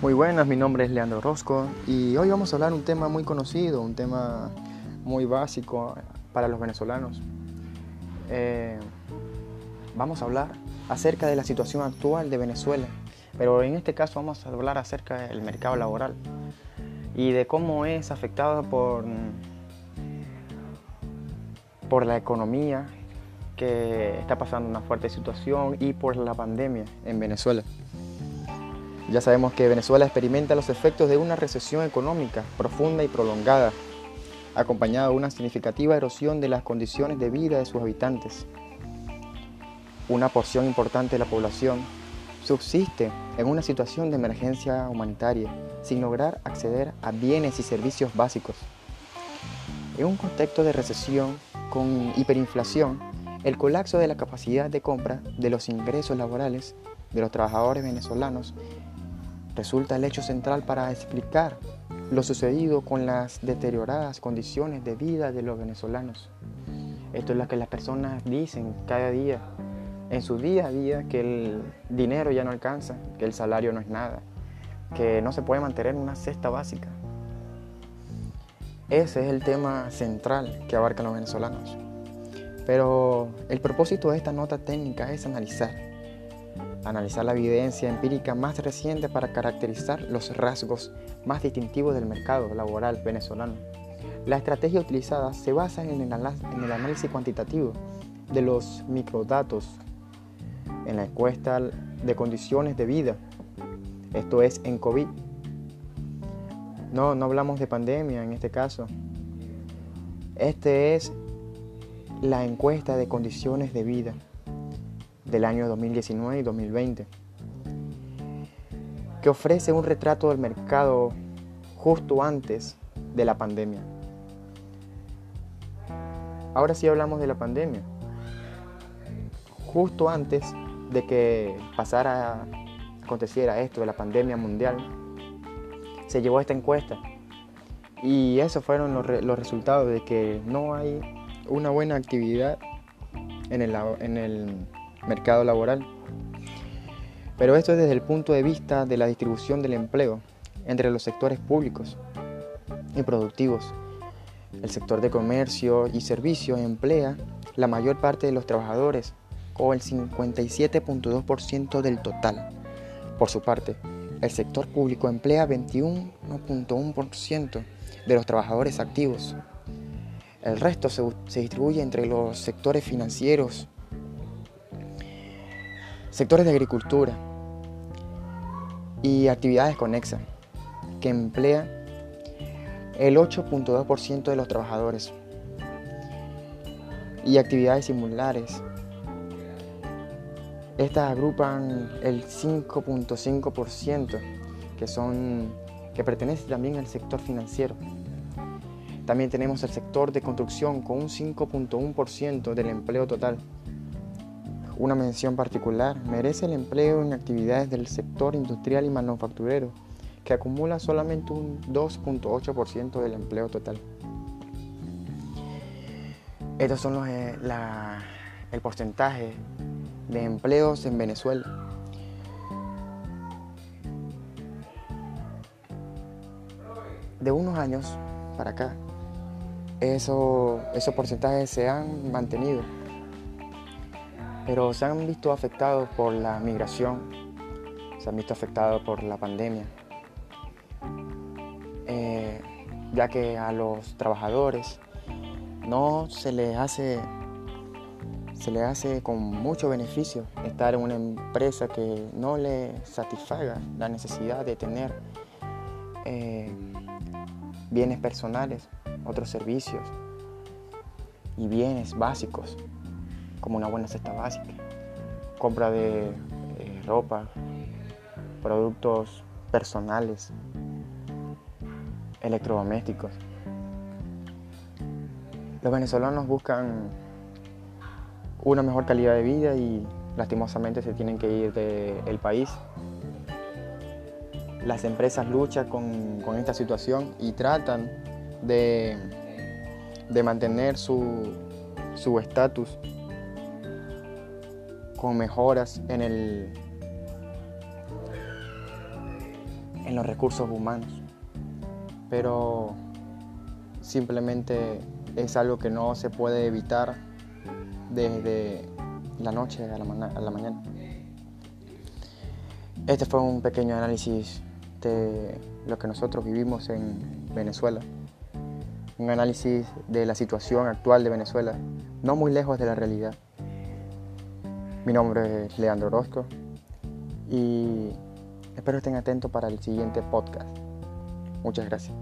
Muy buenas, mi nombre es Leandro Rosco y hoy vamos a hablar un tema muy conocido, un tema muy básico para los venezolanos. Eh, vamos a hablar acerca de la situación actual de Venezuela, pero en este caso vamos a hablar acerca del mercado laboral y de cómo es afectado por, por la economía que está pasando una fuerte situación y por la pandemia en Venezuela. Ya sabemos que Venezuela experimenta los efectos de una recesión económica profunda y prolongada, acompañada de una significativa erosión de las condiciones de vida de sus habitantes. Una porción importante de la población subsiste en una situación de emergencia humanitaria sin lograr acceder a bienes y servicios básicos. En un contexto de recesión con hiperinflación, el colapso de la capacidad de compra de los ingresos laborales de los trabajadores venezolanos resulta el hecho central para explicar lo sucedido con las deterioradas condiciones de vida de los venezolanos. Esto es lo que las personas dicen cada día, en su día a día, que el dinero ya no alcanza, que el salario no es nada, que no se puede mantener una cesta básica. Ese es el tema central que abarcan los venezolanos. Pero el propósito de esta nota técnica es analizar analizar la evidencia empírica más reciente para caracterizar los rasgos más distintivos del mercado laboral venezolano. La estrategia utilizada se basa en el, análisis cuantitativo de los microdatos en la encuesta de condiciones de vida, esto es en COVID. No, no hablamos de pandemia en este caso. Este es la encuesta de condiciones de vida del año 2019 y 2020, que ofrece un retrato del mercado justo antes de la pandemia. Ahora sí hablamos de la pandemia. Justo antes de que pasara, aconteciera esto de la pandemia mundial, se llevó esta encuesta. Y esos fueron los, los resultados de que no hay una buena actividad en el, en el mercado laboral. Pero esto es desde el punto de vista de la distribución del empleo entre los sectores públicos y productivos. El sector de comercio y servicios emplea la mayor parte de los trabajadores, o el 57.2% del total. Por su parte, el sector público emplea 21.1% de los trabajadores activos. El resto se, se distribuye entre los sectores financieros, sectores de agricultura y actividades conexas que emplea el 8.2% de los trabajadores y actividades similares. Estas agrupan el 5.5% que son que pertenece también al sector financiero. También tenemos el sector de construcción con un 5.1% del empleo total una mención particular merece el empleo en actividades del sector industrial y manufacturero, que acumula solamente un 2.8% del empleo total. Estos son los, eh, el porcentaje de empleos en Venezuela. De unos años para acá, eso, esos porcentajes se han mantenido pero se han visto afectados por la migración, se han visto afectados por la pandemia, eh, ya que a los trabajadores no se les hace se les hace con mucho beneficio estar en una empresa que no le satisfaga la necesidad de tener eh, bienes personales, otros servicios y bienes básicos como una buena cesta básica, compra de eh, ropa, productos personales, electrodomésticos. Los venezolanos buscan una mejor calidad de vida y lastimosamente se tienen que ir del país. Las empresas luchan con, esta situación y tratan de, de mantener su estatus con mejoras en el en los recursos humanos, pero simplemente es algo que no se puede evitar desde la noche a la, a la mañana. Este fue un pequeño análisis de lo que nosotros vivimos en Venezuela. Un análisis de la situación actual de Venezuela, no muy lejos de la realidad. Mi nombre es Leandro Orozco y espero estén atentos para el siguiente podcast. Muchas gracias.